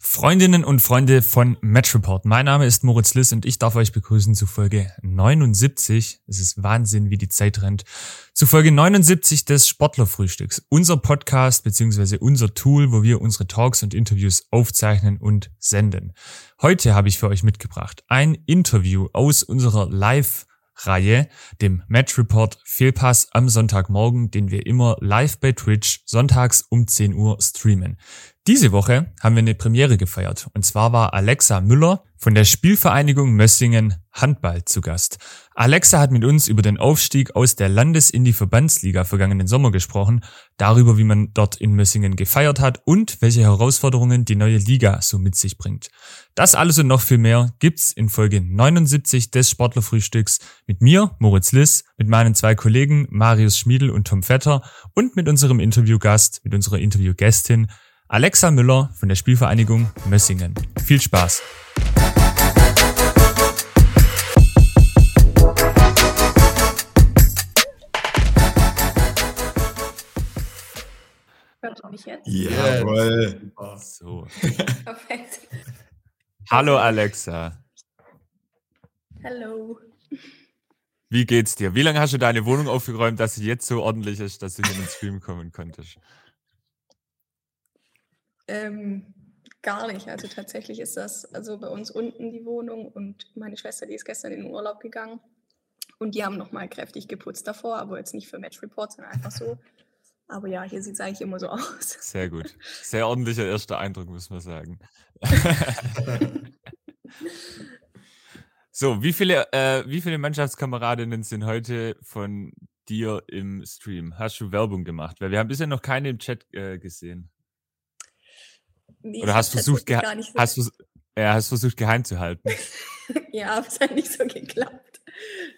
Freundinnen und Freunde von Match Report. Mein Name ist Moritz Liss und ich darf euch begrüßen zu Folge 79. Es ist Wahnsinn, wie die Zeit rennt. Zu Folge 79 des Sportlerfrühstücks. Unser Podcast beziehungsweise unser Tool, wo wir unsere Talks und Interviews aufzeichnen und senden. Heute habe ich für euch mitgebracht ein Interview aus unserer Live Reihe, dem Match Report Fehlpass am Sonntagmorgen, den wir immer live bei Twitch sonntags um 10 Uhr streamen. Diese Woche haben wir eine Premiere gefeiert. Und zwar war Alexa Müller von der Spielvereinigung Mössingen Handball zu Gast. Alexa hat mit uns über den Aufstieg aus der Landes- in die Verbandsliga vergangenen Sommer gesprochen, darüber, wie man dort in Mössingen gefeiert hat und welche Herausforderungen die neue Liga so mit sich bringt. Das alles und noch viel mehr gibt's in Folge 79 des Sportlerfrühstücks mit mir, Moritz Liss, mit meinen zwei Kollegen Marius Schmiedel und Tom Vetter und mit unserem Interviewgast, mit unserer Interviewgästin Alexa Müller von der Spielvereinigung Mössingen. Viel Spaß! Ihr mich jetzt? Jawohl. So. Perfekt. Hallo Alexa. Hallo. Wie geht's dir? Wie lange hast du deine Wohnung aufgeräumt, dass sie jetzt so ordentlich ist, dass du hier in den Stream kommen konntest? Ähm, gar nicht. Also tatsächlich ist das also bei uns unten die Wohnung und meine Schwester, die ist gestern in den Urlaub gegangen und die haben nochmal kräftig geputzt davor, aber jetzt nicht für Match Report, sondern einfach so. Aber ja, hier sieht es eigentlich immer so aus. Sehr gut. Sehr ordentlicher erster Eindruck, muss man sagen. so, wie viele, äh, wie viele Mannschaftskameradinnen sind heute von dir im Stream? Hast du Werbung gemacht? Weil wir haben bisher noch keine im Chat äh, gesehen. Nee, Oder hast versucht, geha tatsächlich gar nicht so- hast, du, ja, hast versucht geheim zu halten? ja, aber es hat nicht so geklappt.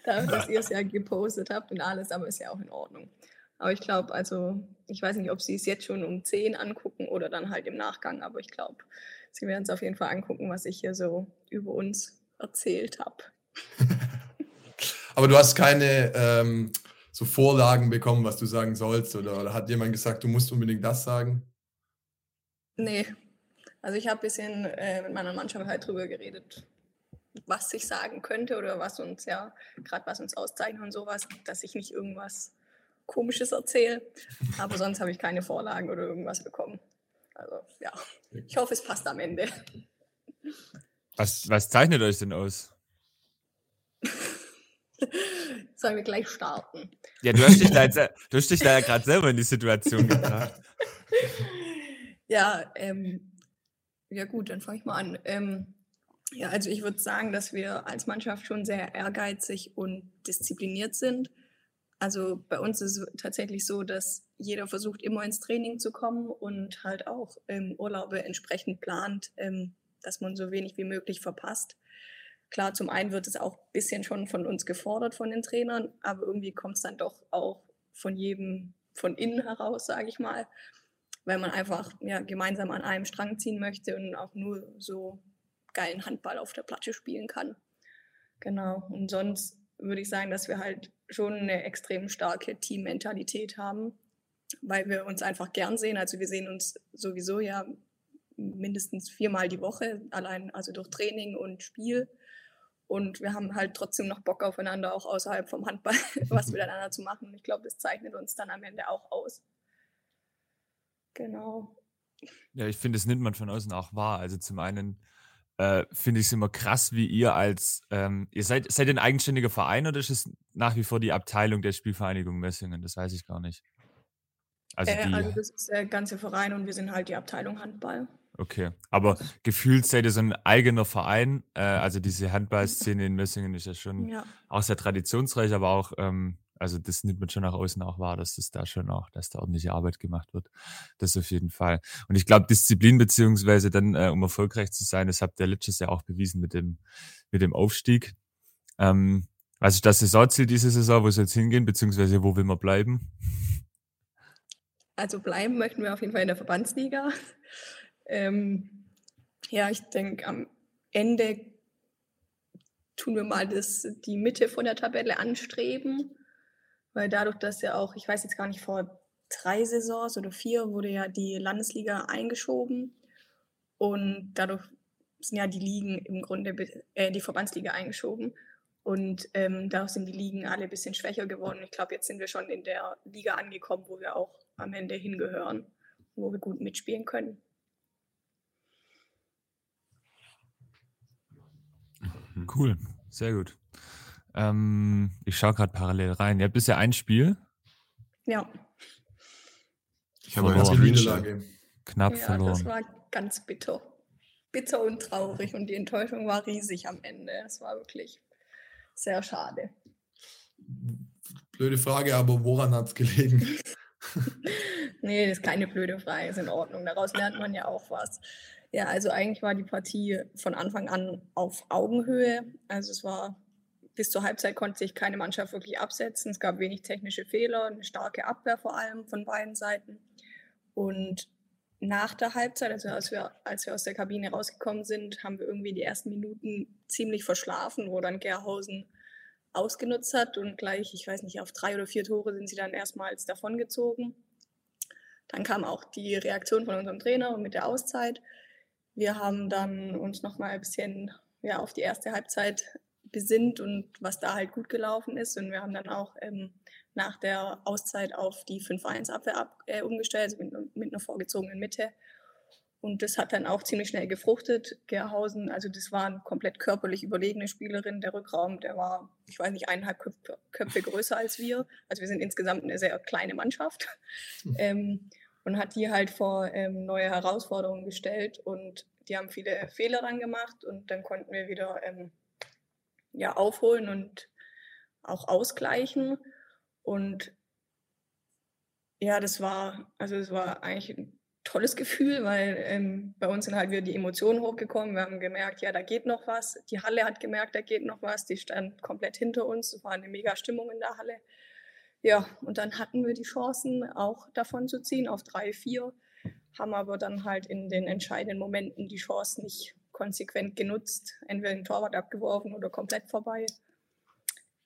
Dadurch, dass ihr es ja gepostet habt und alles, aber ist ja auch in Ordnung. Aber ich glaube, also, ich weiß nicht, ob sie es jetzt schon um 10 angucken oder dann halt im Nachgang, aber ich glaube, sie werden es auf jeden Fall angucken, was ich hier so über uns erzählt habe. Aber du hast keine ähm, so Vorlagen bekommen, was du sagen sollst, oder, oder hat jemand gesagt, du musst unbedingt das sagen? Nee. Also ich habe ein bisschen äh, mit meiner Mannschaft halt drüber geredet, was ich sagen könnte oder was uns ja, gerade was uns auszeichnet und sowas, dass ich nicht irgendwas Komisches erzähle. Aber sonst habe ich keine Vorlagen oder irgendwas bekommen. Also ja, ich hoffe, es passt am Ende. Was, was zeichnet euch denn aus? Sollen wir gleich starten? Ja, du hast dich da, jetzt, du hast dich da ja gerade selber in die Situation gebracht. Ja, ähm, ja gut, dann fange ich mal an. Ähm, ja, also ich würde sagen, dass wir als Mannschaft schon sehr ehrgeizig und diszipliniert sind. Also bei uns ist es tatsächlich so, dass jeder versucht, immer ins Training zu kommen und halt auch ähm, Urlaube entsprechend plant, ähm, dass man so wenig wie möglich verpasst. Klar, zum einen wird es auch ein bisschen schon von uns gefordert, von den Trainern, aber irgendwie kommt es dann doch auch von jedem von innen heraus, sage ich mal, weil man einfach ja, gemeinsam an einem Strang ziehen möchte und auch nur so geilen Handball auf der Platte spielen kann. Genau. Und sonst würde ich sagen, dass wir halt schon eine extrem starke Teammentalität haben, weil wir uns einfach gern sehen. Also wir sehen uns sowieso ja mindestens viermal die Woche, allein also durch Training und Spiel. Und wir haben halt trotzdem noch Bock aufeinander, auch außerhalb vom Handball, was miteinander zu machen. Und ich glaube, das zeichnet uns dann am Ende auch aus. Genau. Ja, ich finde, das nimmt man von außen auch wahr. Also zum einen äh, finde ich es immer krass, wie ihr als, ähm, ihr seid, seid ihr ein eigenständiger Verein oder ist es nach wie vor die Abteilung der Spielvereinigung Messingen? Das weiß ich gar nicht. Also Äh, also das ist der ganze Verein und wir sind halt die Abteilung Handball. okay. Aber gefühlt seid ihr so ein eigener Verein. Äh, also diese Handballszene in Messingen ist ja schon Ja. auch sehr traditionsreich, aber auch, ähm, also das nimmt man schon nach außen auch wahr, dass das da schon auch, dass da ordentliche Arbeit gemacht wird. Das auf jeden Fall. Und ich glaube, Disziplin beziehungsweise dann, äh, um erfolgreich zu sein, das habt ihr letztes Jahr auch bewiesen mit dem, mit dem Aufstieg. Ähm, was ist das Saisonziel diese Saison? Wo soll es hingehen, beziehungsweise wo will man bleiben? Also bleiben möchten wir auf jeden Fall in der Verbandsliga. Ähm, ja, ich denke, am Ende tun wir mal das, die Mitte von der Tabelle anstreben, weil dadurch, dass ja auch, ich weiß jetzt gar nicht, vor drei Saisons oder vier wurde ja die Landesliga eingeschoben. Und dadurch sind ja die Ligen im Grunde, äh, die Verbandsliga eingeschoben. Und ähm, dadurch sind die Ligen alle ein bisschen schwächer geworden. Ich glaube, jetzt sind wir schon in der Liga angekommen, wo wir auch am Ende hingehören, wo wir gut mitspielen können. Cool, sehr gut. Ähm, ich schaue gerade parallel rein. Ihr habt bisher ein Spiel. Ja. Ich habe eine Niederlage. Knapp ja, verloren. Das war ganz bitter. Bitter und traurig und die Enttäuschung war riesig am Ende. Es war wirklich sehr schade. Blöde Frage, aber woran hat es gelegen? nee, das ist keine blöde Frage, ist in Ordnung. Daraus lernt man ja auch was. Ja, also eigentlich war die Partie von Anfang an auf Augenhöhe. Also es war bis zur Halbzeit konnte sich keine Mannschaft wirklich absetzen. Es gab wenig technische Fehler, eine starke Abwehr vor allem von beiden Seiten. Und nach der Halbzeit, also als wir, als wir aus der Kabine rausgekommen sind, haben wir irgendwie die ersten Minuten ziemlich verschlafen, wo dann Gerhausen ausgenutzt hat und gleich, ich weiß nicht, auf drei oder vier Tore sind sie dann erstmals davongezogen. Dann kam auch die Reaktion von unserem Trainer mit der Auszeit. Wir haben dann uns nochmal ein bisschen ja, auf die erste Halbzeit besinnt und was da halt gut gelaufen ist. Und wir haben dann auch ähm, nach der Auszeit auf die 5-1-Abwehr ab, äh, umgestellt, also mit, mit, einer vorgezogenen Mitte. Und das hat dann auch ziemlich schnell gefruchtet. Gerhausen, also das war eine komplett körperlich überlegene Spielerin. Der Rückraum, der war, ich weiß nicht, eineinhalb Köpfe, Köpfe größer als wir. Also wir sind insgesamt eine sehr kleine Mannschaft. Mhm. Ähm, und hat die halt vor ähm, neue Herausforderungen gestellt. Und die haben viele Fehler dann gemacht. Und dann konnten wir wieder ähm, ja, aufholen und auch ausgleichen. Und ja, das war, also es war eigentlich ein tolles Gefühl, weil ähm, bei uns sind halt wieder die Emotionen hochgekommen. Wir haben gemerkt, ja, da geht noch was. Die Halle hat gemerkt, da geht noch was. Die stand komplett hinter uns. Es war eine mega Stimmung in der Halle. Ja, und dann hatten wir die Chancen, auch davon zu ziehen auf 3-4, haben aber dann halt in den entscheidenden Momenten die Chance nicht konsequent genutzt, entweder den Torwart abgeworfen oder komplett vorbei.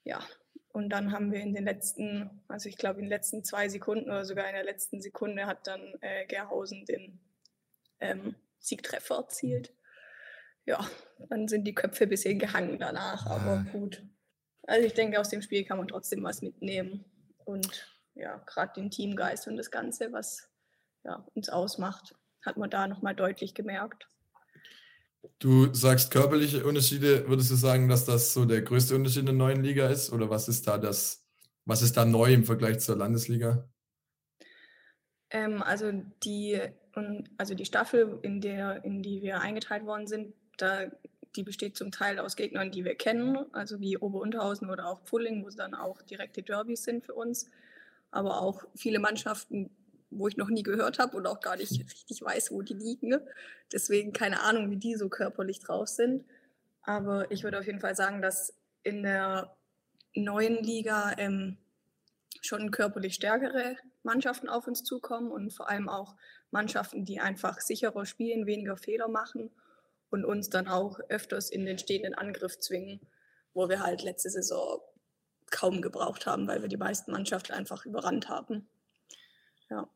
Ja, und dann haben wir in den letzten, also ich glaube in den letzten zwei Sekunden oder sogar in der letzten Sekunde hat dann äh, Gerhausen den ähm, Siegtreffer erzielt. Ja, dann sind die Köpfe ein bisschen gehangen danach, aber ah. gut. Also ich denke, aus dem Spiel kann man trotzdem was mitnehmen. Und ja, gerade den Teamgeist und das Ganze, was ja, uns ausmacht, hat man da nochmal deutlich gemerkt. Du sagst körperliche Unterschiede, würdest du sagen, dass das so der größte Unterschied in der neuen Liga ist? Oder was ist da das, was ist da neu im Vergleich zur Landesliga? Ähm, also die, also die Staffel, in der, in die wir eingeteilt worden sind, da, die besteht zum Teil aus Gegnern, die wir kennen, also wie Ober-Unterhausen oder auch Pulling, wo es dann auch direkte Derbys sind für uns. Aber auch viele Mannschaften, wo ich noch nie gehört habe und auch gar nicht richtig weiß, wo die liegen. Deswegen keine Ahnung, wie die so körperlich drauf sind. Aber ich würde auf jeden Fall sagen, dass in der neuen Liga ähm, schon körperlich stärkere Mannschaften auf uns zukommen und vor allem auch Mannschaften, die einfach sicherer spielen, weniger Fehler machen und uns dann auch öfters in den stehenden Angriff zwingen, wo wir halt letzte Saison kaum gebraucht haben, weil wir die meisten Mannschaften einfach überrannt haben. Ja.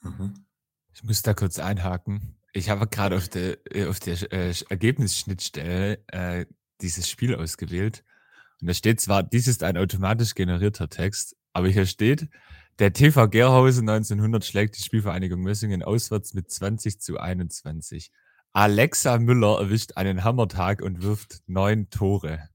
Mhm. Ich muss da kurz einhaken. Ich habe gerade auf der, äh, auf der äh, Ergebnisschnittstelle äh, dieses Spiel ausgewählt. Und da steht zwar, dies ist ein automatisch generierter Text, aber hier steht, der TV Gerhausen 1900 schlägt die Spielvereinigung Mössingen auswärts mit 20 zu 21. Alexa Müller erwischt einen Hammertag und wirft neun Tore.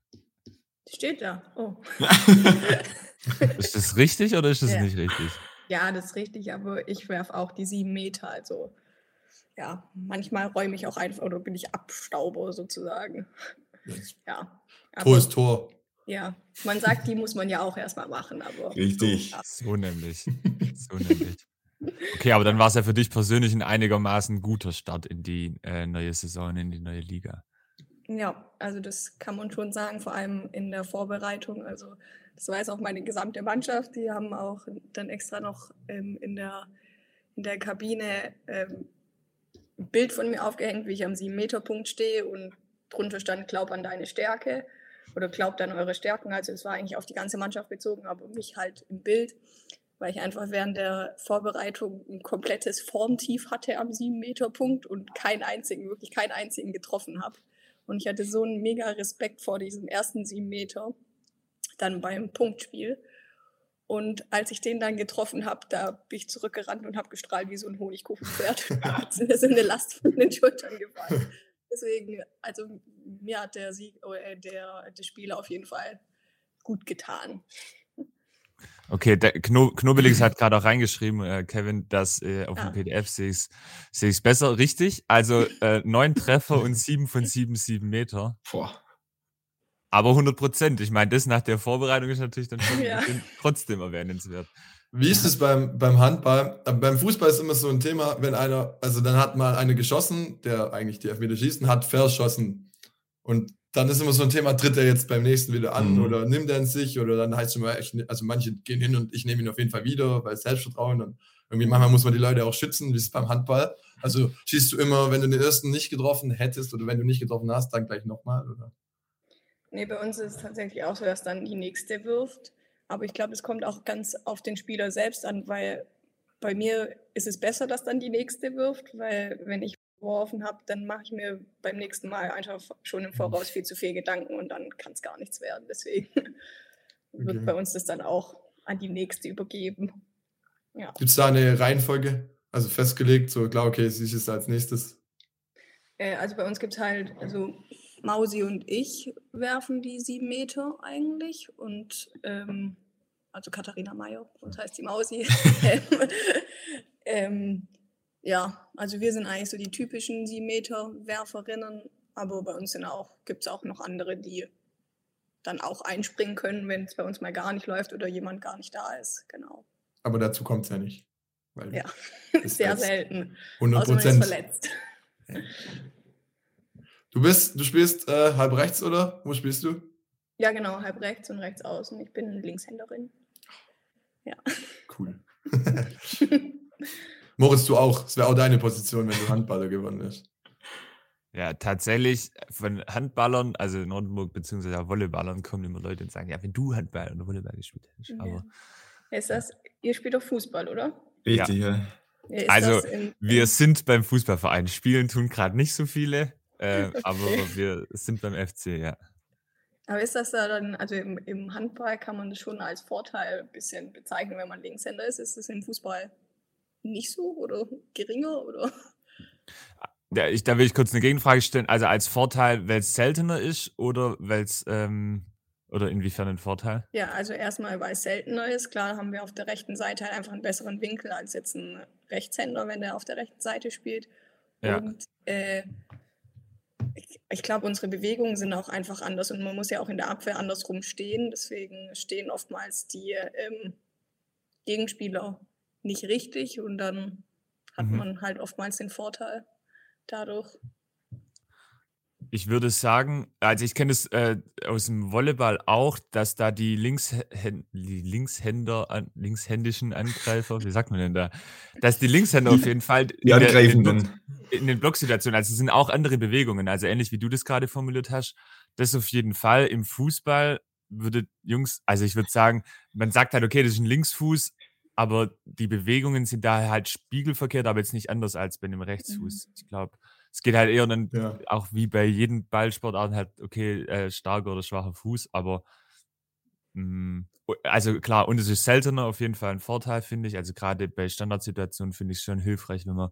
Steht da. Oh. ist das richtig oder ist das ja. nicht richtig? Ja, das ist richtig, aber ich werfe auch die sieben Meter. Also ja, manchmal räume ich auch einfach oder bin ich Abstauber sozusagen. Ja. Tor ist Tor. Ja, man sagt, die muss man ja auch erstmal machen, aber. Richtig. So, ja. so nämlich. So nämlich. Okay, aber dann war es ja für dich persönlich ein einigermaßen guter Start in die äh, neue Saison, in die neue Liga. Ja, also das kann man schon sagen, vor allem in der Vorbereitung. Also das weiß auch meine gesamte Mannschaft. Die haben auch dann extra noch ähm, in, der, in der Kabine ähm, ein Bild von mir aufgehängt, wie ich am 7-Meter-Punkt stehe und drunter stand, glaub an deine Stärke oder glaubt an eure Stärken. Also es war eigentlich auf die ganze Mannschaft bezogen, aber mich halt im Bild. weil ich einfach während der Vorbereitung ein komplettes Formtief hatte am 7-Meter-Punkt und keinen einzigen, wirklich keinen einzigen getroffen habe. Und ich hatte so einen mega Respekt vor diesem ersten 7 Meter, dann beim Punktspiel. Und als ich den dann getroffen habe, da bin ich zurückgerannt und habe gestrahlt wie so ein Honigkuchenpferd. da ist eine Last von den Schultern gefallen. Deswegen, also mir hat der Sieg, äh, der, der Spiel auf jeden Fall gut getan. Okay, der Kno Knobelix hat gerade auch reingeschrieben, äh, Kevin, dass äh, auf ja. dem PDF sehe ich es besser. Richtig, also äh, neun Treffer und sieben von sieben, sieben Meter. Boah. Aber 100 Prozent. Ich meine, das nach der Vorbereitung ist natürlich dann schon ja. trotzdem erwähnenswert. Wie ist es beim, beim Handball? Äh, beim Fußball ist immer so ein Thema, wenn einer, also dann hat mal eine geschossen, der eigentlich die Elfmeter schießt, und hat verschossen. Und dann ist immer so ein Thema, tritt er jetzt beim nächsten wieder an mhm. oder nimmt er in sich oder dann heißt es immer, ich, also manche gehen hin und ich nehme ihn auf jeden Fall wieder, weil Selbstvertrauen und irgendwie manchmal muss man die Leute auch schützen, wie es beim Handball. Also schießt du immer, wenn du den ersten nicht getroffen hättest oder wenn du nicht getroffen hast, dann gleich nochmal, oder? Nee, bei uns ist es tatsächlich auch so, dass dann die nächste wirft. Aber ich glaube, es kommt auch ganz auf den Spieler selbst an, weil bei mir ist es besser, dass dann die nächste wirft, weil wenn ich geworfen habe, dann mache ich mir beim nächsten Mal einfach schon im Voraus viel zu viel Gedanken und dann kann es gar nichts werden. Deswegen wird okay. bei uns das dann auch an die nächste übergeben. Ja. Gibt es da eine Reihenfolge? Also festgelegt, so klar, okay, sie ist als nächstes? Äh, also bei uns gibt es halt, also Mausi und ich werfen die sieben Meter eigentlich und ähm, also Katharina Mayer, das heißt die Mausi. ähm, ja, also wir sind eigentlich so die typischen sieben Meter Werferinnen, aber bei uns gibt es auch noch andere, die dann auch einspringen können, wenn es bei uns mal gar nicht läuft oder jemand gar nicht da ist. Genau. Aber dazu kommt es ja nicht. ja, sehr selten. 100 Prozent. verletzt. Du bist, du spielst äh, halb rechts, oder? Wo spielst du? Ja, genau, halb rechts und rechts außen. Ich bin Linkshänderin. Ja. Cool. Moritz, du auch. Es wäre auch deine Position, wenn du Handballer gewonnen hast. Ja, tatsächlich von Handballern, also in Oldenburg beziehungsweise Volleyballern, kommen immer Leute und sagen, ja, wenn du Handball oder Volleyball gespielt hättest. Ja. Aber ist das, ihr spielt doch Fußball, oder? Richtig, ja. ja. Also, in, wir sind beim Fußballverein. Spielen tun gerade nicht so viele. Äh, okay. Aber wir sind beim FC, ja. Aber ist das da dann, also im, im, Handball kann man das schon als Vorteil ein bisschen bezeichnen, wenn man Linkshänder ist? Ist das im Fußball nicht so oder geringer oder? Ja, ich, da will ich kurz eine Gegenfrage stellen. Also als Vorteil, weil es seltener ist oder weil es ähm, oder inwiefern ein Vorteil? Ja, also erstmal, weil es seltener ist. Klar haben wir auf der rechten Seite halt einfach einen besseren Winkel als jetzt ein Rechtshänder, wenn der auf der rechten Seite spielt. Ja. Und äh, ich, ich glaube, unsere Bewegungen sind auch einfach anders und man muss ja auch in der Abwehr andersrum stehen. Deswegen stehen oftmals die ähm, Gegenspieler nicht richtig und dann hat mhm. man halt oftmals den Vorteil dadurch. Ich würde sagen, also ich kenne es äh, aus dem Volleyball auch, dass da die, Linkshä die Linkshänder, an, linkshändischen Angreifer, wie sagt man denn da, dass die Linkshänder auf jeden Fall die in, der, in, den in den Blocksituationen, also es sind auch andere Bewegungen, also ähnlich wie du das gerade formuliert hast, das auf jeden Fall. Im Fußball würde Jungs, also ich würde sagen, man sagt halt, okay, das ist ein Linksfuß, aber die Bewegungen sind da halt spiegelverkehrt, aber jetzt nicht anders als bei einem Rechtsfuß. Mhm. Ich glaube, es geht halt eher dann ja. auch wie bei jedem Ballsportarten halt, okay, äh, starker oder schwacher Fuß, aber mh, mm, also klar, und es ist seltener auf jeden Fall ein Vorteil, finde ich. Also gerade bei Standardsituationen finde ich es schon hilfreich, wenn man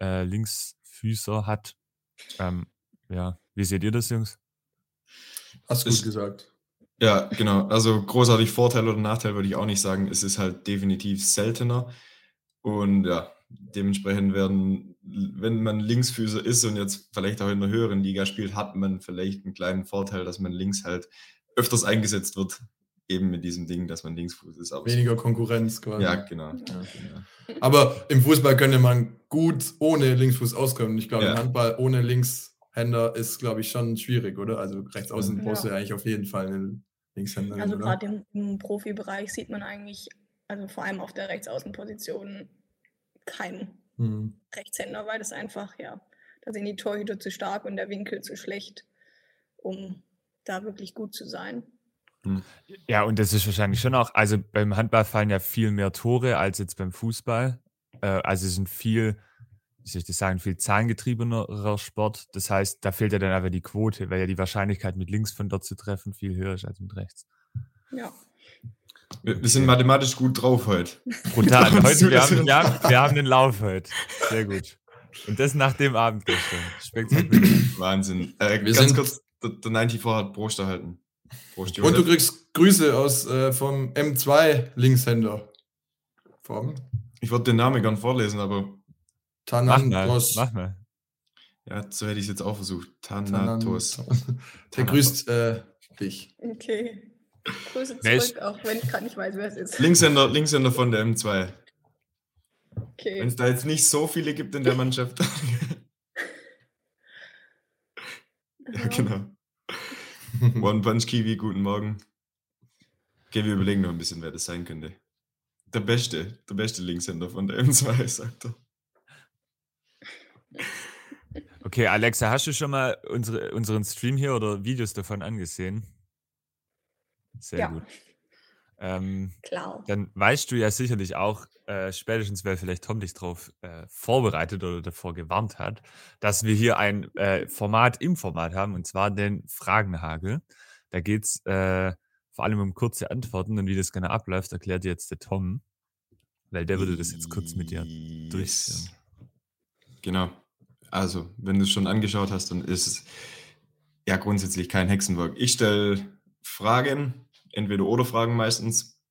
äh, Linksfüßer hat. Ähm, ja, wie seht ihr das, Jungs? Hast du gut gesagt. Ja, genau. Also großartig Vorteil oder Nachteil würde ich auch nicht sagen. Es ist halt definitiv seltener. Und ja, dementsprechend werden, wenn man Linksfüßer ist und jetzt vielleicht auch in der höheren Liga spielt, hat man vielleicht einen kleinen Vorteil, dass man links halt öfters eingesetzt wird, eben mit diesem Ding, dass man Linksfuß ist. Aber Weniger Konkurrenz quasi. Ja, genau. Ja, genau. Aber im Fußball könnte man gut ohne Linksfuß auskommen. Ich glaube, ja. im Handball ohne Linkshänder ist, glaube ich, schon schwierig, oder? Also rechts außen ja. brauchst du ja eigentlich auf jeden Fall einen Linkshänder. Also gerade im, im Profibereich sieht man eigentlich, also vor allem auf der Rechtsaußenposition, kein mhm. Rechtshänder, weil das einfach, ja, da sind die Torhüter zu stark und der Winkel zu schlecht, um da wirklich gut zu sein. Hm. Ja, und das ist wahrscheinlich schon auch, also beim Handball fallen ja viel mehr Tore als jetzt beim Fußball. Äh, also es sind viel, wie soll ich das sagen, viel zahlengetriebenerer Sport. Das heißt, da fehlt ja dann aber die Quote, weil ja die Wahrscheinlichkeit mit links von dort zu treffen viel höher ist als mit rechts. Ja. Wir, wir sind mathematisch gut drauf heute. Brutal. heute, wir, haben, wir, haben, wir haben den Lauf heute. Sehr gut. Und das nach dem Abend gestern. Spektakulär. Wahnsinn. Äh, wir ganz kurz, der, der 94 hat Prost erhalten. Prost, Und du kriegst Grüße aus äh, vom M2 Linkshänder. Vom? Ich wollte den Namen gern vorlesen, aber. Thanatos. Mach mal. Ja, so hätte ich es jetzt auch versucht. Thanatos. Der grüßt äh, dich. Okay. Grüße zurück, auch wenn ich gerade nicht weiß, wer es ist. Linkshänder, Linkshänder von der M2. Okay. Wenn es da jetzt nicht so viele gibt in der Mannschaft. ja, genau. One Punch Kiwi, guten Morgen. Okay, wir überlegen noch ein bisschen, wer das sein könnte. Der beste, der beste Linkshänder von der M2, sagt er. Okay, Alexa, hast du schon mal unsere, unseren Stream hier oder Videos davon angesehen? Sehr ja. gut. Ähm, Klar. Dann weißt du ja sicherlich auch, äh, spätestens weil vielleicht Tom dich darauf äh, vorbereitet oder davor gewarnt hat, dass wir hier ein äh, Format im Format haben, und zwar den Fragenhagel. Da geht es äh, vor allem um kurze Antworten und wie das genau abläuft, erklärt jetzt der Tom, weil der würde das jetzt kurz mit dir durchführen. Genau. Also, wenn du es schon angeschaut hast, dann ist es ja grundsätzlich kein Hexenwerk. Ich stelle Fragen entweder oder Fragen meistens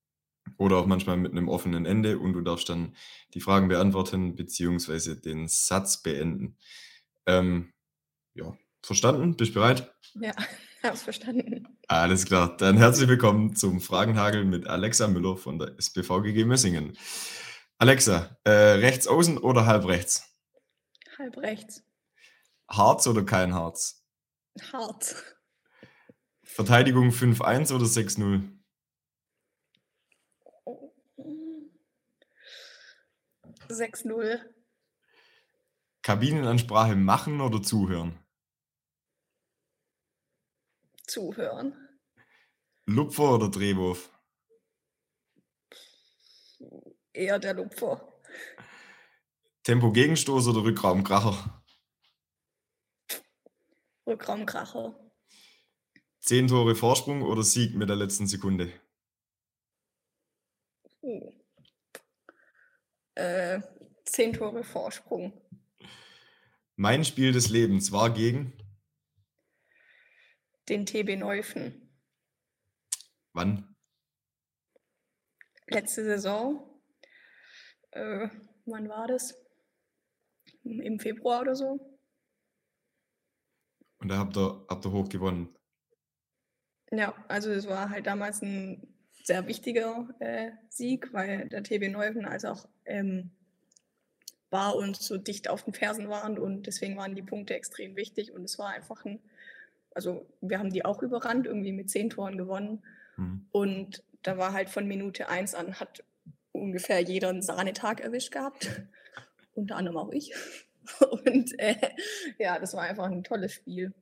oder auch manchmal mit einem offenen Ende und du darfst dann die Fragen beantworten beziehungsweise den Satz beenden. Ähm, ja, verstanden? Bist du bereit? Ja, hab's verstanden. Alles klar, dann herzlich willkommen zum Fragenhagel mit Alexa Müller von der SBVGG Messingen. Alexa, äh, rechts außen oder halb rechts? Halb rechts. Harz oder kein Harz? Harz. Verteidigung 5-1 oder 6-0? Sechs null. Kabinenansprache machen oder zuhören? Zuhören. Lupfer oder Drehwurf? Eher der Lupfer. Tempo-Gegenstoß oder Rückraumkracher? Rückraumkracher. Zehn Tore Vorsprung oder Sieg mit der letzten Sekunde? Uh. Äh, zehn Tore Vorsprung. Mein Spiel des Lebens war gegen? Den TB Neufen. Wann? Letzte Saison. Äh, wann war das? Im Februar oder so. Und da habt ihr, habt ihr hoch gewonnen? Ja, also es war halt damals ein sehr wichtiger äh, Sieg, weil der TB Neuven als auch ähm, war und so dicht auf den Fersen waren und deswegen waren die Punkte extrem wichtig und es war einfach ein, also wir haben die auch überrannt, irgendwie mit zehn Toren gewonnen mhm. und da war halt von Minute eins an hat ungefähr jeder einen Sahnetag erwischt gehabt, unter anderem auch ich und äh, ja, das war einfach ein tolles Spiel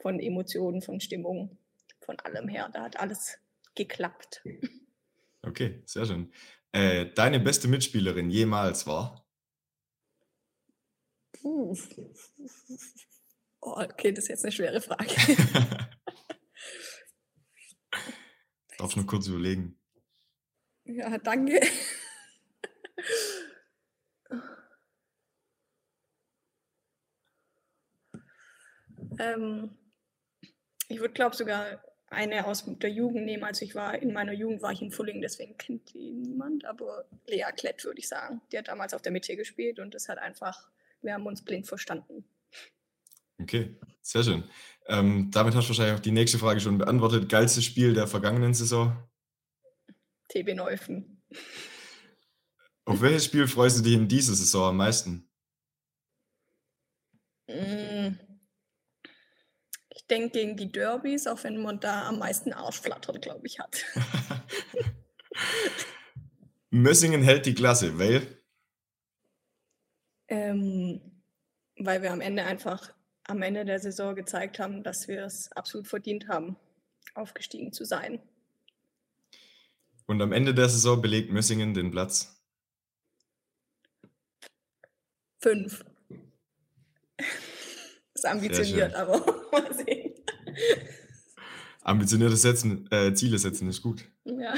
von Emotionen, von Stimmung von allem her. Da hat alles geklappt. Okay, sehr schön. Äh, deine beste Mitspielerin jemals war? Puh. Oh, okay, das ist jetzt eine schwere Frage. Darf nur kurz überlegen. Ja, danke. Ähm, ich würde, glaube sogar eine aus der Jugend nehmen. Also ich war in meiner Jugend war ich in Fulling, deswegen kennt die niemand. Aber Lea Klett würde ich sagen. Die hat damals auf der Mitte gespielt und das hat einfach, wir haben uns blind verstanden. Okay, sehr schön. Ähm, damit hast du wahrscheinlich auch die nächste Frage schon beantwortet. Geilstes Spiel der vergangenen Saison? TB Neufen. Auf welches Spiel freust du dich in dieser Saison am meisten? Mm, denke gegen die Derbys, auch wenn man da am meisten Arschflattern, glaube ich, hat. Mössingen hält die Klasse, weil? Ähm, weil wir am Ende einfach am Ende der Saison gezeigt haben, dass wir es absolut verdient haben, aufgestiegen zu sein. Und am Ende der Saison belegt Mössingen den Platz. Fünf. Ist ambitioniert, aber mal sehen. Ambitionierte setzen, äh, Ziele setzen ist gut. Ja.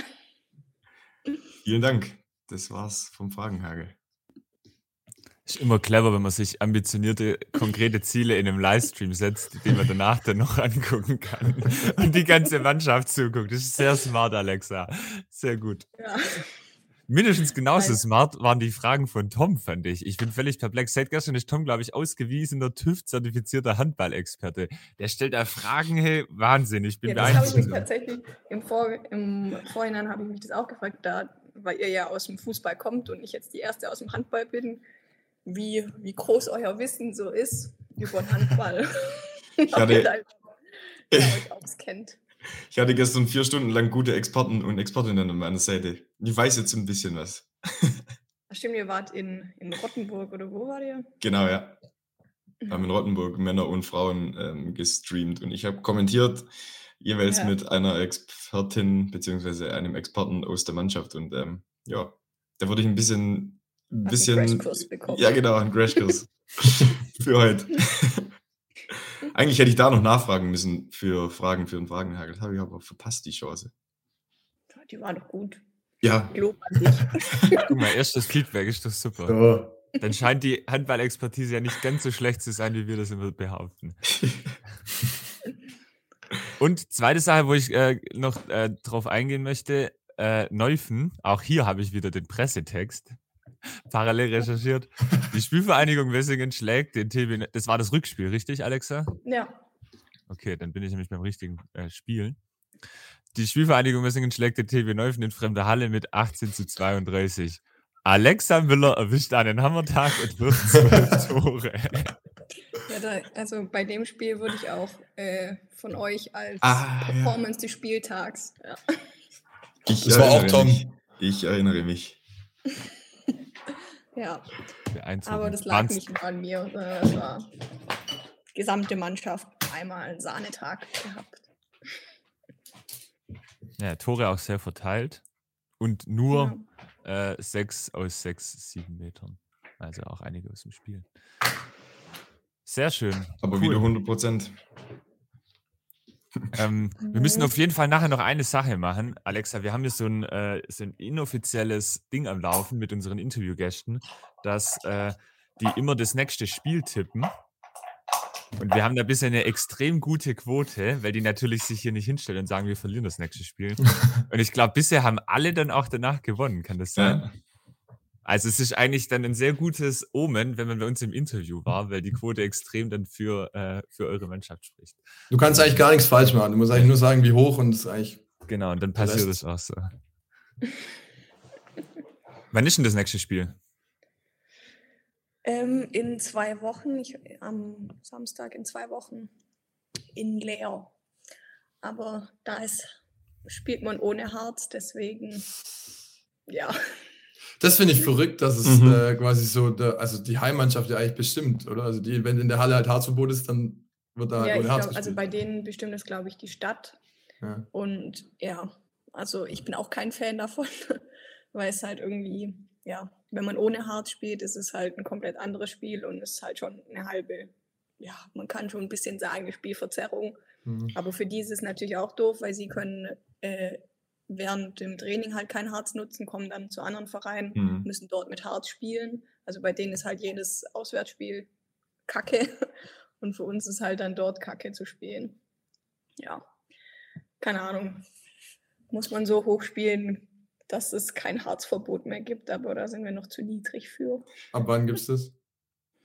Vielen Dank. Das war's vom Fragenhagel. Ist immer clever, wenn man sich ambitionierte, konkrete Ziele in einem Livestream setzt, die man danach dann noch angucken kann und die ganze Mannschaft zuguckt. Das ist sehr smart, Alexa. Sehr gut. ja. Mindestens genauso Weil- smart waren die Fragen von Tom, fand ich. Ich bin völlig perplex. Seit gestern ist Tom, glaube ich, ausgewiesener TÜV-zertifizierter Handballexperte. Der stellt da Fragen, hey, Wahnsinn. Ich bin Ja, das habe ich mich beeindruckt. tatsächlich im, Vor im Vorhinein habe ich mich das auch gefragt, da, weil ihr ja aus dem Fußball kommt und ich jetzt die erste aus dem Handball bin, wie, wie groß euer Wissen so ist über den Handball. Ob hatte- ihr da ja, euch auskennt. Ich hatte gestern vier Stunden lang gute Experten und Expertinnen an meiner Seite. Ich weiß jetzt ein bisschen was. Stimmt, ihr wart in, in Rottenburg oder wo wart ihr? Genau, ja. Wir haben in Rottenburg Männer und Frauen ähm, gestreamt und ich habe kommentiert, jeweils Ja. mit einer Expertin beziehungsweise einem Experten aus der Mannschaft und ähm, ja, da wurde ich ein bisschen, ein bisschen, einen Crashkurs bekommen. ja genau, ein Crashkurs für heute. Eigentlich hätte ich da noch nachfragen müssen für Fragen für den Fragenhagel, das habe ich aber verpasst, die Chance. Die war doch gut. Ja, Lob an dich. Guck mal, erstes Feedback ist doch super. So. Dann scheint die Handballexpertise ja nicht ganz so schlecht zu sein, wie wir das immer behaupten. Und zweite Sache, wo ich äh, noch äh, drauf eingehen möchte, äh, Neufen, auch hier habe ich wieder den Pressetext parallel recherchiert. Die Spielvereinigung Wessingen schlägt den TB, das war das Rückspiel, richtig, Alexa? Ja, Okay, dann bin ich nämlich beim richtigen äh, Spiel. Die Spielvereinigung Messingen schlägt den TB Neufen in fremder Halle mit 18 zu 32. Alexa Müller erwischt einen Hammertag und wirft zwölf Tore. ja da, also bei dem Spiel würde ich auch äh, von euch als Ah, ja. Performance des Spieltags. Ja. ich Das war auch erinnere Tom. Mich. Ich erinnere mich. Ja, aber das lag nicht nur an mir, das war die gesamte Mannschaft einmal einen Sahnetag gehabt. Ja, Tore auch sehr verteilt. Und nur äh, sechs aus sechs, sieben Metern. Also auch einige aus dem Spiel. Sehr schön. Aber Cool. wieder 100 Prozent. Ähm, wir müssen Mhm. auf jeden Fall nachher noch eine Sache machen. Alexa, wir haben hier so ein, äh, so ein inoffizielles Ding am Laufen mit unseren Interviewgästen, dass äh, die immer das nächste Spiel tippen. Und wir haben da bisher eine extrem gute Quote, weil die natürlich sich hier nicht hinstellen und sagen, wir verlieren das nächste Spiel. und ich glaube, bisher haben alle dann auch danach gewonnen. Kann das sein? Ja. Also es ist eigentlich dann ein sehr gutes Omen, wenn man bei uns im Interview war, weil die Quote extrem dann für, äh, für eure Mannschaft spricht. Du kannst eigentlich gar nichts falsch machen. Du musst eigentlich nur sagen, wie hoch und es ist eigentlich. Genau, und dann passiert es auch so. Wann ist denn das nächste Spiel? Ähm, in zwei Wochen, ich, am Samstag in zwei Wochen in Leer. Aber da ist, spielt man ohne Harz, deswegen ja. Das finde ich verrückt, dass es Mhm. äh, quasi so, der, also die Heimmannschaft ja eigentlich bestimmt, oder? Also die, wenn in der Halle halt Harzverbot ist, dann wird da halt ja ohne Harz glaub, also bei denen bestimmt ist, glaube ich, die Stadt. ja. Und ja, also ich bin auch kein Fan davon, weil es halt irgendwie, ja, wenn man ohne Harz spielt, ist es halt ein komplett anderes Spiel und es ist halt schon eine halbe, ja, man kann schon ein bisschen sagen, eine Spielverzerrung. Mhm. Aber für die ist es natürlich auch doof, weil sie können äh, während dem Training halt kein Harz nutzen, kommen dann zu anderen Vereinen, Mhm. müssen dort mit Harz spielen. Also bei denen ist halt jedes Auswärtsspiel Kacke. Und für uns ist halt dann dort Kacke zu spielen. Ja, keine Ahnung. Muss man so hoch spielen, dass es kein Harzverbot mehr gibt, aber da sind wir noch zu niedrig für. Ab wann gibt es das?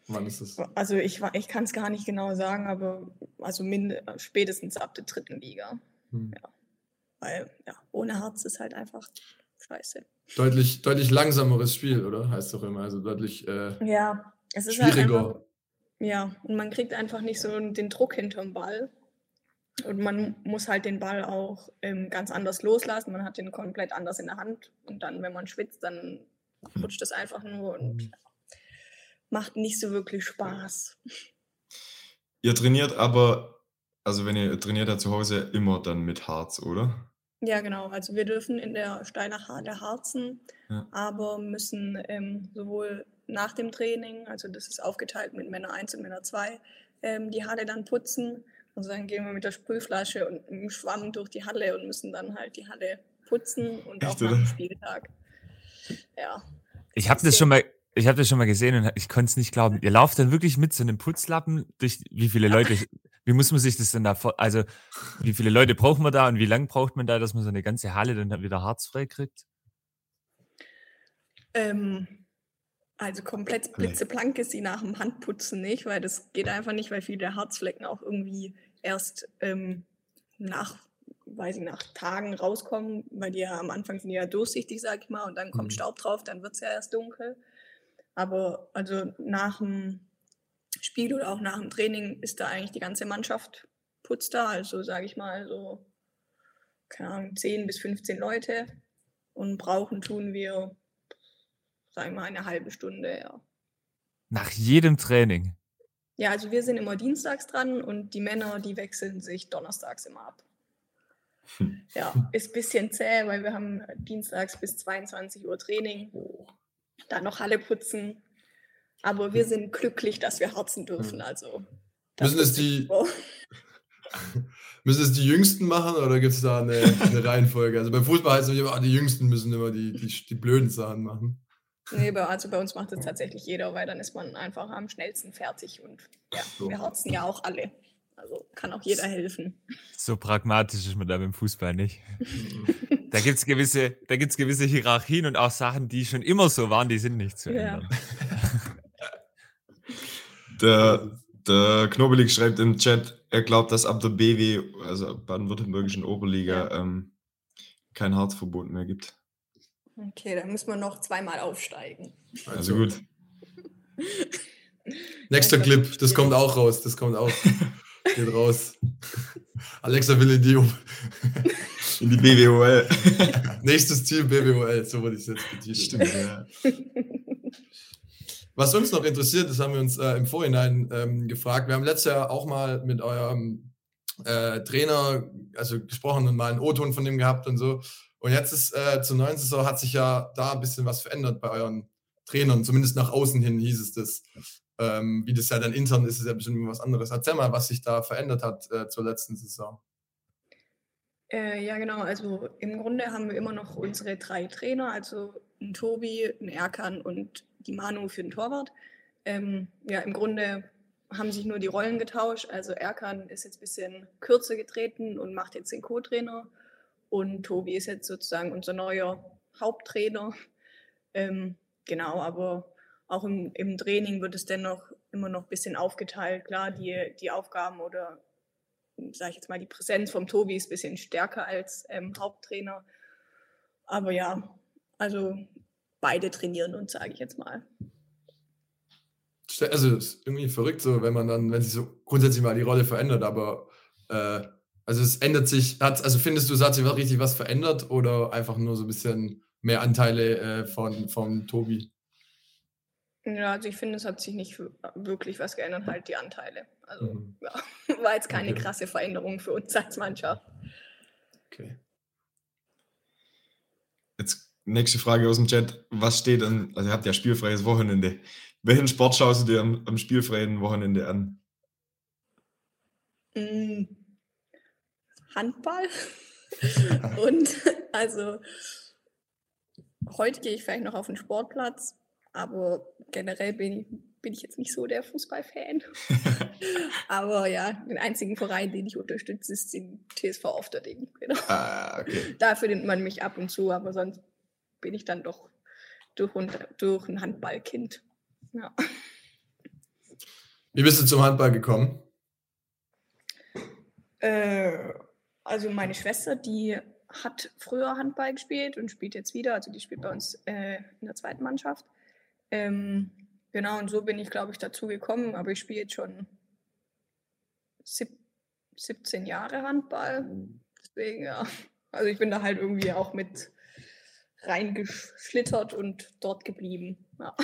Wann ist das? Also ich, ich kann es gar nicht genau sagen, aber also mind spätestens ab der dritten Liga. Hm. Weil ja, ohne Harz ist halt einfach scheiße. Deutlich, deutlich langsameres Spiel, oder? Heißt doch immer. Also deutlich äh, Ja, es ist halt einfach, schwieriger. ja, und man kriegt einfach nicht so den Druck hinterm Ball. Und man muss halt den Ball auch ähm, ganz anders loslassen. Man hat den komplett anders in der Hand. Und dann, wenn man schwitzt, dann rutscht es einfach nur und Mhm. macht nicht so wirklich Spaß. Ihr trainiert aber, also wenn ihr trainiert ja zu Hause immer dann mit Harz, oder? Ja, genau. Also wir dürfen in der Steiner Halle harzen, ja. aber müssen ähm, sowohl nach dem Training, also das ist aufgeteilt mit Männer 1 und Männer 2, ähm, die Halle dann putzen. Also dann gehen wir mit der Sprühflasche und einem Schwamm durch die Halle und müssen dann halt die Halle putzen und Echt, auch nach dem Spieltag. Ja. Ich habe das schon mal, ich habe das schon mal gesehen und ich konnte es nicht glauben. Ihr lauft dann wirklich mit so einem Putzlappen durch wie viele Leute, wie muss man sich das denn da vor, also wie viele Leute braucht man da und wie lange braucht man da, dass man so eine ganze Halle dann wieder harzfrei kriegt? Ähm, also komplett blitzeblank ist sie nach dem Handputzen nicht, weil das geht einfach nicht, weil viele Harzflecken auch irgendwie erst ähm, nach weiß ich, nach Tagen rauskommen, weil die ja am Anfang sind die ja durchsichtig, sag ich mal, und dann kommt mhm. Staub drauf, dann wird es ja erst dunkel. Aber also nach dem Spiel oder auch nach dem Training ist da eigentlich die ganze Mannschaft putzt da, also sage ich mal so, keine Ahnung, 10 bis 15 Leute. Und brauchen tun wir, sagen wir mal, eine halbe Stunde, ja. Nach jedem Training? Ja, also wir sind immer dienstags dran und die Männer, die wechseln sich donnerstags immer ab. Ja, ist ein bisschen zäh, weil wir haben dienstags bis 22 Uhr Training. Dann noch Halle putzen. Aber wir sind glücklich, dass wir harzen dürfen. Also, müssen, es die, müssen es die Jüngsten machen oder gibt es da eine, eine, Reihenfolge? Also beim Fußball heißt es immer, die Jüngsten müssen immer die, die, die blöden Sachen machen. Nee, also bei uns macht es tatsächlich jeder, weil dann ist man einfach am schnellsten fertig und ja, wir harzen ja auch alle. Also kann auch jeder helfen. So pragmatisch ist man da beim Fußball nicht. da gibt es gewisse, gewisse Hierarchien und auch Sachen, die schon immer so waren, die sind nicht zu ändern. Der, der Knobelig schreibt im Chat, er glaubt, dass ab der BW, also baden-württembergischen Oberliga, ja. ähm, kein Harzverbot mehr gibt. Okay, dann müssen wir noch zweimal aufsteigen. Also gut. Nächster Clip, das kommt auch raus, das kommt auch. Geht raus. Alexa will in die, in die BWOL. Nächstes Ziel BWOL, so wurde ich jetzt betitelt. Stimmt, ja. Was uns noch interessiert, das haben wir uns äh, im Vorhinein ähm, gefragt. Wir haben letztes Jahr auch mal mit eurem äh, Trainer also gesprochen und mal einen O-Ton von dem gehabt und so. Und jetzt ist äh, zur neuen Saison hat sich ja da ein bisschen was verändert bei euren Trainern. Zumindest nach außen hin hieß es das. Ähm, wie das ja dann intern ist, ist ja bestimmt was anderes. Erzähl mal, was sich da verändert hat äh, zur letzten Saison. Äh, ja, genau. Also im Grunde haben wir immer noch unsere drei Trainer, also ein Tobi, ein Erkan und die Manu für den Torwart. Ähm, ja, im Grunde haben sich nur die Rollen getauscht. Also Erkan ist jetzt ein bisschen kürzer getreten und macht jetzt den Co-Trainer. Und Tobi ist jetzt sozusagen unser neuer Haupttrainer. Ähm, genau, aber auch im, im Training wird es dennoch immer noch ein bisschen aufgeteilt. Klar, die, die Aufgaben oder, sage ich jetzt mal, die Präsenz vom Tobi ist ein bisschen stärker als ähm, Haupttrainer. Aber ja, also beide trainieren uns, sage ich jetzt mal. Also es ist irgendwie verrückt, so wenn man dann, wenn sich so grundsätzlich mal die Rolle verändert, aber äh, also es ändert sich, hat, also findest du, es hat sich richtig was verändert oder einfach nur so ein bisschen mehr Anteile äh, von, von Tobi? Ja, also ich finde, es hat sich nicht wirklich was geändert, halt die Anteile. Also mhm. ja, war jetzt keine okay. krasse Veränderung für uns als Mannschaft. Okay. Nächste Frage aus dem Chat. Was steht an, also ihr habt ja spielfreies Wochenende. Welchen Sport schaust du dir am, am spielfreien Wochenende an? Mm, Handball. Und also heute gehe ich vielleicht noch auf den Sportplatz aber generell bin ich, bin ich jetzt nicht so der Fußballfan. Aber ja, den einzigen Verein, den ich unterstütze, ist den TSV Ofterding. Genau. Ah, okay. Da findet man mich ab und zu, aber sonst bin ich dann doch durch, und, durch ein Handballkind. Ja. Wie bist du zum Handball gekommen? Äh, also meine Schwester, die hat früher Handball gespielt und spielt jetzt wieder. Also die spielt bei uns äh, in der zweiten Mannschaft. Ähm, genau, und so bin ich, glaube ich, dazu gekommen. Aber ich spiele jetzt schon sieb 17 Jahre Handball. Deswegen, ja. Also ich bin da halt irgendwie auch mit reingeschlittert und dort geblieben. Ja.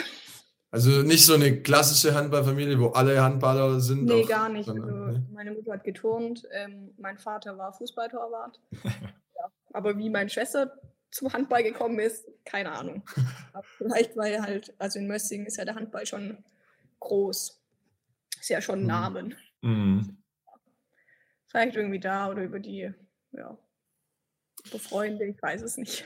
Also nicht so eine klassische Handballfamilie, wo alle Handballer sind? Nee, auch, gar nicht. Sondern, also, nee. Meine Mutter hat geturnt, ähm, mein Vater war Fußballtorwart. ja, aber wie meine Schwester zum Handball gekommen ist, keine Ahnung. Aber vielleicht, weil halt, also in Mössingen ist ja der Handball schon groß. Ist ja schon ein Mhm. Namen. Mhm. Vielleicht irgendwie da oder über die, ja, über Freunde, ich weiß es nicht.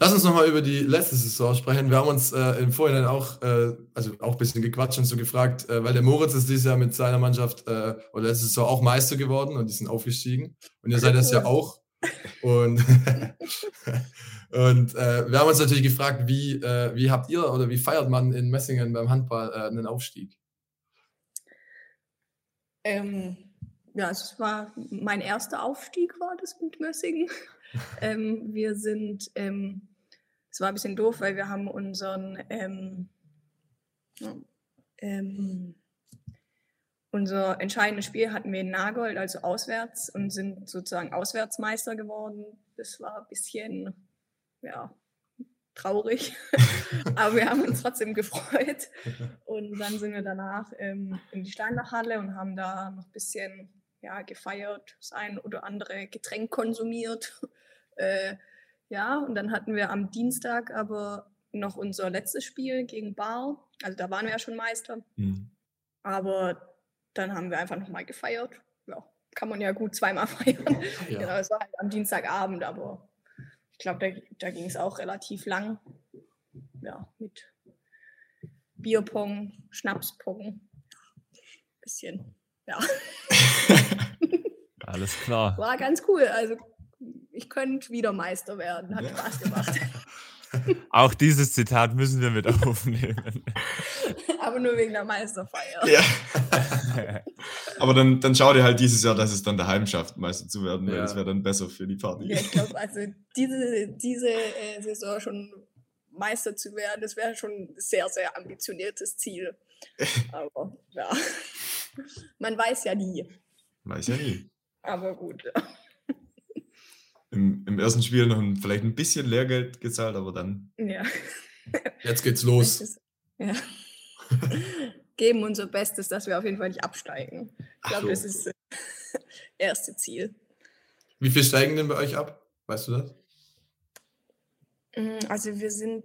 Lass uns nochmal über die letzte Saison sprechen. Wir haben uns äh, im Vorhinein auch, äh, also auch ein bisschen gequatscht und so gefragt, äh, weil der Moritz ist dieses Jahr mit seiner Mannschaft äh, oder letzte Saison auch Meister geworden und die sind aufgestiegen. Und ihr seid das ja auch. Und, und äh, wir haben uns natürlich gefragt, wie, äh, wie habt ihr oder wie feiert man in Messingen beim Handball einen Aufstieg? Ähm, ja, es war mein erster Aufstieg, war das mit Mössingen. Ähm, wir sind, ähm, es war ein bisschen doof, weil wir haben unseren, ähm, ähm, unser entscheidendes Spiel hatten wir in Nagold, also auswärts, und sind sozusagen Auswärtsmeister geworden. Das war ein bisschen, ja, traurig. Aber wir haben uns trotzdem gefreut. Und dann sind wir danach ähm, in die Steinbachhalle und haben da noch ein bisschen ja, gefeiert, das ein oder andere Getränk konsumiert. Äh, ja, und dann hatten wir am Dienstag aber noch unser letztes Spiel gegen Bar. Also da waren wir ja schon Meister. Mhm. Aber dann haben wir einfach nochmal gefeiert. Ja, kann man ja gut zweimal feiern. Ja. Genau, es war halt am Dienstagabend, aber ich glaube, da, da ging es auch relativ lang. Ja, mit Bierpong, Schnapspong. Bisschen, ja. Alles klar. War ganz cool. Also ich könnte wieder Meister werden. Hat Ja. Spaß gemacht. Auch dieses Zitat müssen wir mit aufnehmen. Aber nur wegen der Meisterfeier. Ja. Aber dann, dann schau dir halt dieses Jahr, dass es dann daheim schafft, Meister zu werden, weil Ja. das wäre dann besser für die Party. Ja, ich glaube, also diese, diese äh, Saison schon Meister zu werden, das wäre schon ein sehr, sehr ambitioniertes Ziel. Aber ja, man weiß ja nie. Weiß ja nie. Aber gut. Im, Im ersten Spiel noch ein, vielleicht ein bisschen Lehrgeld gezahlt, aber dann. Ja. Jetzt geht's los. Ja. Geben unser Bestes, dass wir auf jeden Fall nicht absteigen. Ich glaube, so. das ist das erste Ziel. Wie viel steigen denn bei euch ab? Weißt du das? Mm, Also wir sind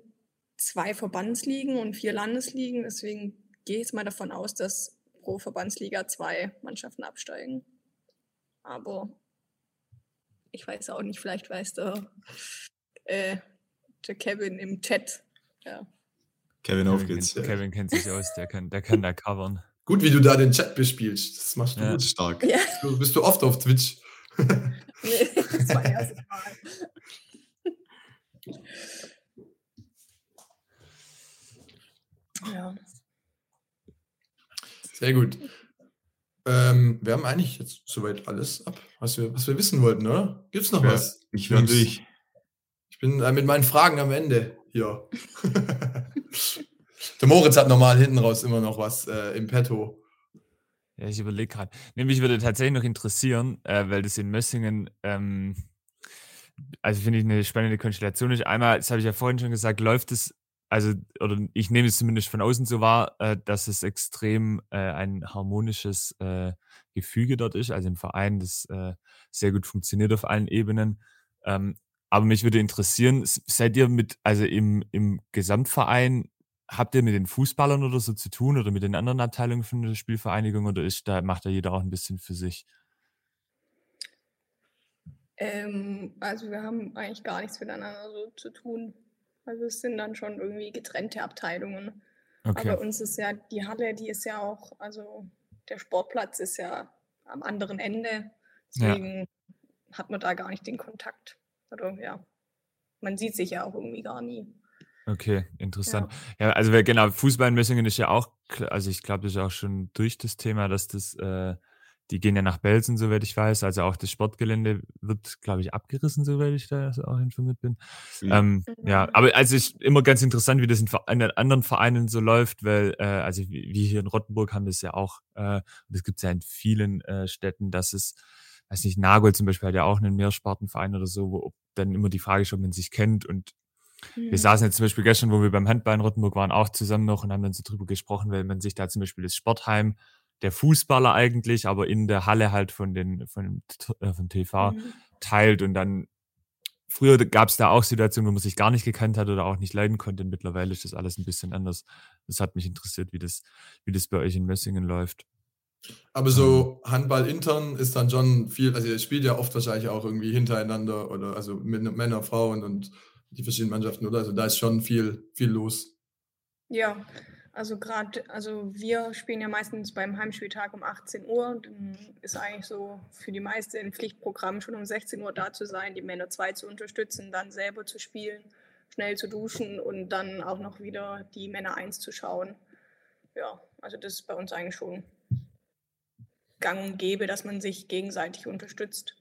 zwei Verbandsligen und vier Landesligen, deswegen gehe ich jetzt mal davon aus, dass pro Verbandsliga zwei Mannschaften absteigen. Aber ich weiß auch nicht, vielleicht weiß der, äh, der Kevin im Chat. Ja. Kevin, auf Kevin, geht's. kennt, Kevin kennt sich aus, der kann, der kann da covern. Gut, wie du da den Chat bespielst. Das machst du Ja. gut. Stark. ja, Du, bist du oft auf Twitch? nee, das war erstes Mal. Ja. Sehr gut. Ähm, wir haben eigentlich jetzt soweit alles ab, was wir, was wir wissen wollten, oder? Gibt's noch Ja, was? Ich Jungs? durch. Ich bin äh, mit meinen Fragen am Ende hier. Der Moritz hat normal hinten raus immer noch was äh, im Petto. Ja, ich überlege gerade. Nee, mich würde tatsächlich noch interessieren, äh, weil das in Mössingen, ähm, also finde ich eine spannende Konstellation ist. Einmal, das habe ich ja vorhin schon gesagt, läuft es, also, oder ich nehme es zumindest von außen so wahr, äh, dass es extrem äh, ein harmonisches äh, Gefüge dort ist, also im Verein, das äh, sehr gut funktioniert auf allen Ebenen. Ähm, aber mich würde interessieren, seid ihr mit, also im, im Gesamtverein, habt ihr mit den Fußballern oder so zu tun oder mit den anderen Abteilungen von der Spielvereinigung oder ist da, macht da jeder auch ein bisschen für sich? Ähm, also wir haben eigentlich gar nichts miteinander so zu tun. Also es sind dann schon irgendwie getrennte Abteilungen. Aber bei Okay. uns ist ja die Halle, die ist ja auch, also der Sportplatz ist ja am anderen Ende. Ja. Deswegen hat man da gar nicht den Kontakt. Oder ja, man sieht sich ja auch irgendwie gar nie. Okay, interessant. Ja, also wer- genau, Fußball in Mössingen ist ja auch, also ich glaube, das ist auch schon durch das Thema, dass das, äh, die gehen ja nach Belsen, soweit ich weiß. Also auch das Sportgelände wird, glaube ich, abgerissen, soweit ich da auch informiert bin. Ja. Ähm, ja, Mhm. aber also ist immer ganz interessant, wie das in, in den anderen Vereinen so läuft, weil, äh, also wie wir hier in Rottenburg haben das ja auch, äh, und das gibt es ja in vielen äh, Städten, dass es, weiß nicht, Nagel zum Beispiel hat ja auch einen Mehrsportenverein oder so, wo dann immer die Frage ist, ob man sich kennt und wir Mhm. saßen jetzt zum Beispiel gestern, wo wir beim Handball in Rottenburg waren, auch zusammen noch und haben dann so drüber gesprochen, weil man sich da zum Beispiel das Sportheim der Fußballer eigentlich, aber in der Halle halt von den, von, äh, vom TV, Mhm. teilt und dann früher gab es da auch Situationen, wo man sich gar nicht gekannt hat oder auch nicht leiden konnte. Mittlerweile ist das alles ein bisschen anders. Das hat mich interessiert, wie das, wie das bei euch in Messingen läuft. Aber so Handball intern ist dann schon viel, also ihr spielt ja oft wahrscheinlich auch irgendwie hintereinander oder also mit Männer, Frauen und die verschiedenen Mannschaften, oder? Also da ist schon viel, viel los. Ja, also gerade, also wir spielen ja meistens beim Heimspieltag um 18 Uhr. Dann ist eigentlich so für die meisten ein Pflichtprogramm schon um 16 Uhr da zu sein, die Männer 2 zu unterstützen, dann selber zu spielen, schnell zu duschen und dann auch noch wieder die Männer 1 zu schauen. Ja, also das ist bei uns eigentlich schon gang und gäbe, dass man sich gegenseitig unterstützt.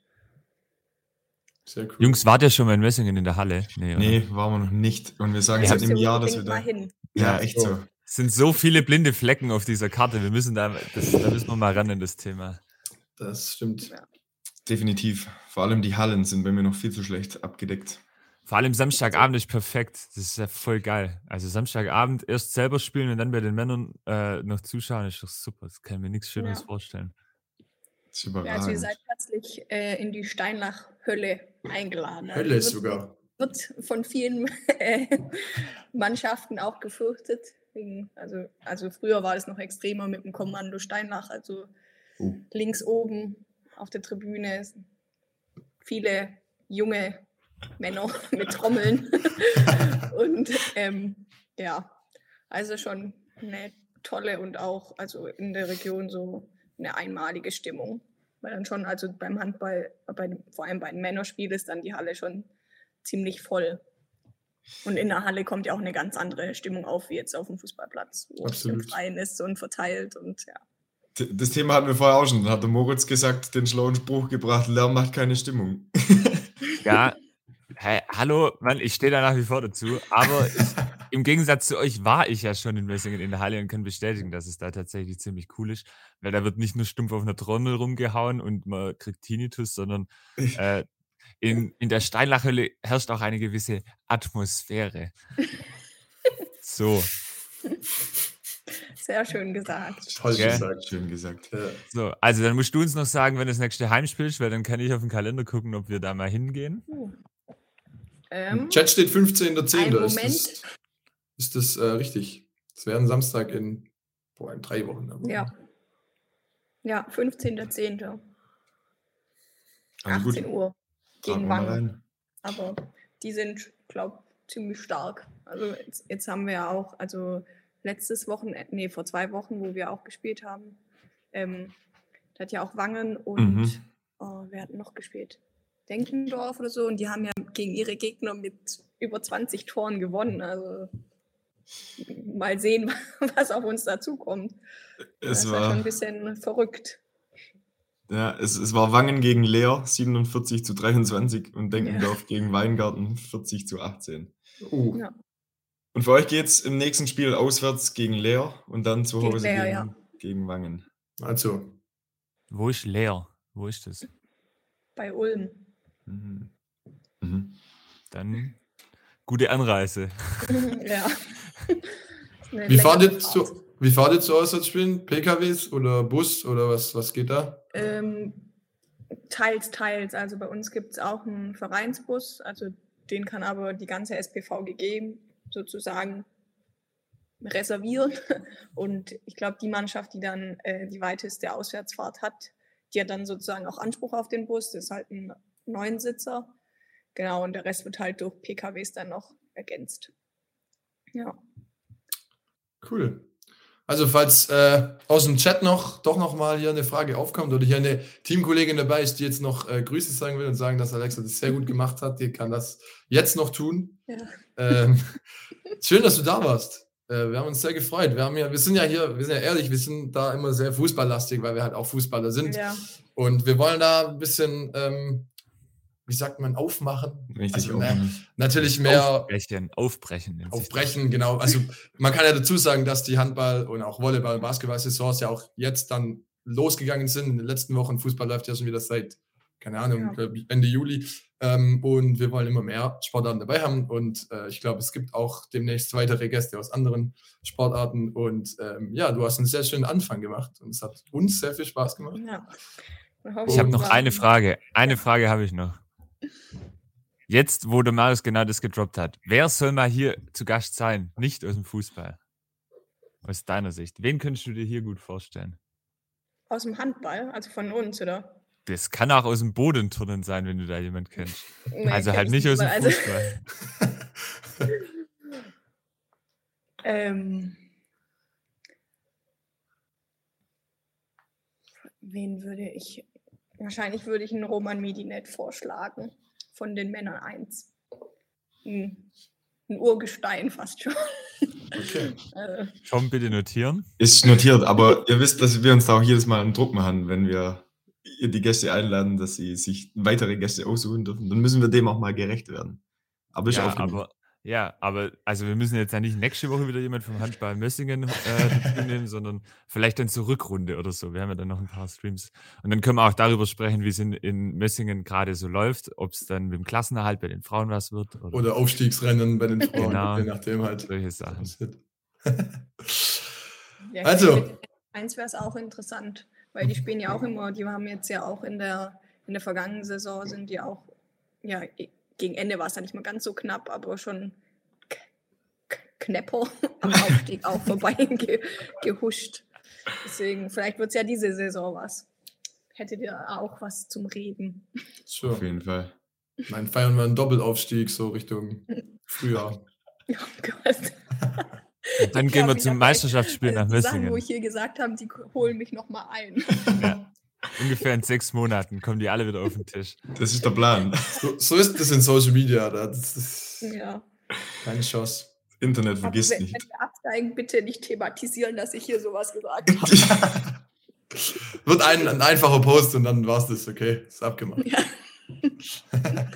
Sehr cool. Jungs, wart ihr schon mal in Messingen in der Halle? Nee, nee waren wir noch nicht. Und wir sagen ja, seit einem Jahr, dass wir da. Hin. Ja, echt so. Es sind so viele blinde Flecken auf dieser Karte. Wir müssen da, das, da müssen wir mal ran in das Thema. Das stimmt. Ja. Definitiv. Vor allem die Hallen sind bei mir noch viel zu schlecht abgedeckt. Vor allem Samstagabend ist perfekt. Das ist ja voll geil. Also Samstagabend erst selber spielen und dann bei den Männern äh, noch zuschauen, ist doch super. Das kann mir nichts Schöneres ja. vorstellen. Das ist überragend. Ja, also ihr seid plötzlich äh, in die Steinlach-Hölle eingeladen. Hölle also sogar. Wird von vielen äh, Mannschaften auch gefürchtet. Wegen, also, also früher war es noch extremer mit dem Kommando Steinlach, also uh. links oben auf der Tribüne viele junge Männer mit Trommeln. und ähm, ja, also schon eine tolle und auch also in der Region so eine einmalige Stimmung. Weil dann schon, also beim Handball, bei, vor allem bei den Männerspielen, ist dann die Halle schon ziemlich voll. Und in der Halle kommt ja auch eine ganz andere Stimmung auf, wie jetzt auf dem Fußballplatz, wo Absolut. es im Freien ist und verteilt und ja. Das Thema hatten wir vorher auch schon. Da hat der Moritz gesagt, den schlauen Spruch gebracht, Lärm macht keine Stimmung. Ja, hey, hallo, Mann, ich stehe da nach wie vor dazu. Aber ich, im Gegensatz zu euch war ich ja schon in Messingen in der Halle und kann bestätigen, dass es da tatsächlich ziemlich cool ist. Weil da wird nicht nur stumpf auf einer Trommel rumgehauen und man kriegt Tinnitus, sondern äh, in, in der Steinlachhölle herrscht auch eine gewisse Atmosphäre. So. Sehr schön gesagt. Toll ja. gesagt, schön gesagt. Ja. So, also dann musst du uns noch sagen, wenn das nächste Heimspiel ist, weil dann kann ich auf den Kalender gucken, ob wir da mal hingehen. Uh. Ähm, Chat steht 15.10. Moment. Ist das, ist das äh, richtig? Das wäre ein Samstag in, boah, in drei Wochen. Aber. Ja. Ja, 15.10. 18 gut. Uhr gegen Wangen. Aber die sind, glaube ich, ziemlich stark. Also jetzt, jetzt, haben wir ja auch, also letztes Wochenende, nee, vor zwei Wochen, wo wir auch gespielt haben, ähm, da hat ja auch Wangen und mhm. oh, wer hat noch gespielt? Denkendorf oder so und die haben ja gegen ihre Gegner mit über 20 Toren gewonnen. Also mal sehen, was auf uns dazukommt. Es das war schon ein bisschen verrückt. Ja, es, es war Wangen gegen Leer 47 zu 23 und Denkendorf ja. gegen Weingarten 40 zu 18. Uh. Ja. Und für euch geht es im nächsten Spiel auswärts gegen Leer und dann zu Hause gegen, Leer, gegen, ja. gegen Wangen. Also. Wo ist Leer? Wo ist das? Bei Ulm. Mhm. Mhm. Dann gute Anreise. ja. Wie fahrt, ihr zu, wie fahrt ihr zu Auswärtsspielen? PKWs oder Bus oder was, was geht da? Ähm, teils, teils. Also bei uns gibt es auch einen Vereinsbus, also den kann aber die ganze SPVGG sozusagen reservieren. Und ich glaube, die Mannschaft, die dann äh, die weiteste Auswärtsfahrt hat, die hat dann sozusagen auch Anspruch auf den Bus. Das ist halt ein Neunsitzer. Genau, und der Rest wird halt durch PKWs dann noch ergänzt. Ja. Cool. Also falls äh, aus dem Chat noch doch noch mal hier eine Frage aufkommt oder hier eine Teamkollegin dabei ist, die jetzt noch äh, Grüße sagen will und sagen, dass Alexa das sehr gut gemacht hat, die kann das jetzt noch tun. Ja. Ähm, schön, dass du da warst. Äh, wir haben uns sehr gefreut. Wir haben ja, wir sind ja hier, wir sind ja ehrlich, wir sind da immer sehr fußballlastig, weil wir halt auch Fußballer sind. Ja. Und wir wollen da ein bisschen ähm, wie sagt man, aufmachen. Richtig, also, ne, natürlich mehr. Aufbrechen, aufbrechen. Aufbrechen, genau. Also man kann ja dazu sagen, dass die Handball- und auch Volleyball- und Basketball-Saisons ja auch jetzt dann losgegangen sind in den letzten Wochen. Fußball läuft ja schon wieder seit, keine Ahnung, ja. Ende Juli. Ähm, und wir wollen immer mehr Sportarten dabei haben. Und äh, ich glaube, es gibt auch demnächst weitere Gäste aus anderen Sportarten. Und ähm, ja, du hast einen sehr schönen Anfang gemacht und es hat uns sehr viel Spaß gemacht. Ja. Ich habe noch eine Frage. Eine Frage habe ich noch. Jetzt, wo der Marius genau das gedroppt hat, wer soll mal hier zu Gast sein? Nicht aus dem Fußball. Aus deiner Sicht. Wen könntest du dir hier gut vorstellen? Aus dem Handball, also von uns, oder? Das kann auch aus dem Bodenturnen sein, wenn du da jemand kennst. Nee, also halt nicht ich aus dem Also, Fußball. ähm, wen würde ich, wahrscheinlich würde ich einen Roman Medinet vorschlagen, von den Männern 1. Ein, ein Urgestein fast schon. Okay. Äh, Komm, bitte notieren. Ist notiert, aber ihr wisst, dass wir uns da auch jedes Mal einen Druck machen, wenn wir die Gäste einladen, dass sie sich weitere Gäste aussuchen dürfen. Dann müssen wir dem auch mal gerecht werden. Aber ist Ja, aufgenommen. aber, ja, aber also wir müssen jetzt ja nicht nächste Woche wieder jemand vom Handball Mössingen äh, dazu nehmen, sondern vielleicht dann zur Rückrunde oder so. Wir haben ja dann noch ein paar Streams. Und dann können wir auch darüber sprechen, wie es in, in Mössingen gerade so läuft, ob es dann mit dem Klassenerhalt bei den Frauen was wird oder, Oder Aufstiegsrennen bei den Frauen, Genau. je nachdem halt. solche Sachen. ja, Also. Eins wäre es auch interessant, weil die spielen ja auch immer, die haben jetzt ja auch in der, in der vergangenen Saison sind die auch, ja, gegen Ende war es ja nicht mal ganz so knapp, aber schon k- k- knapper am Aufstieg auch vorbei ge, gehuscht. Deswegen, vielleicht wird es ja diese Saison was. Hättet ihr auch was zum Reden? Sure. Auf jeden Fall. Mein feiern wir einen Doppelaufstieg, so Richtung Frühjahr. Oh Gott. Dann gehen wir zum hab Meisterschaftsspiel nach die Sachen, wo ich hier gesagt habe, die holen mich nochmal ein. Ja. Ungefähr in sechs Monaten kommen die alle wieder auf den Tisch. Das ist der Plan. So, so ist das in Social Media. da- Das ist Ja. keine Chance. Internet Aber vergisst wenn, nicht. wenn wir absteigen, bitte nicht thematisieren, dass ich hier sowas gesagt habe. Wird ein, ein einfacher Post und dann war's das, okay? Ist abgemacht. Ja.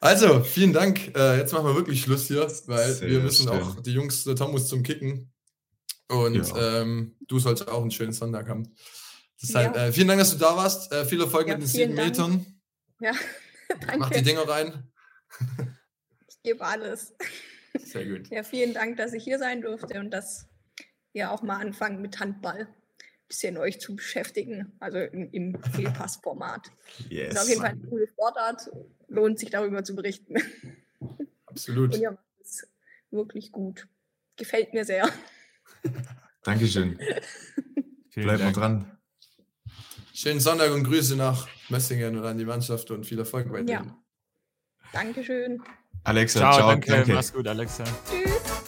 Also, vielen Dank. Äh, jetzt machen wir wirklich Schluss hier, weil Sehr wir müssen schön. auch, die Jungs, der Tom muss zum Kicken. Und Ja. ähm, du sollst auch einen schönen Sonntag haben. Ja. Deshalb, äh, vielen Dank, dass du da warst. Äh, viel Erfolg Ja, mit den sieben Dank. Metern. Ja, Mach die danke. Dinger rein. Ich gebe alles. Sehr gut. Ja, vielen Dank, dass ich hier sein durfte und dass ihr auch mal anfangt mit Handball ein bisschen euch zu beschäftigen, also im, im Fehlpassformat. Ist auf Yes. jeden Fall eine coole Sportart, lohnt sich darüber zu berichten. Absolut. Und ihr macht es wirklich gut. Gefällt mir sehr. Dankeschön. Bleibt mal dran. Schönen Sonntag und Grüße nach Messingen und an die Mannschaft und viel Erfolg weiterhin. Ja. Dankeschön. Alexa, Ciao, ciao, danke. danke. Mach's gut, Alexa. Tschüss.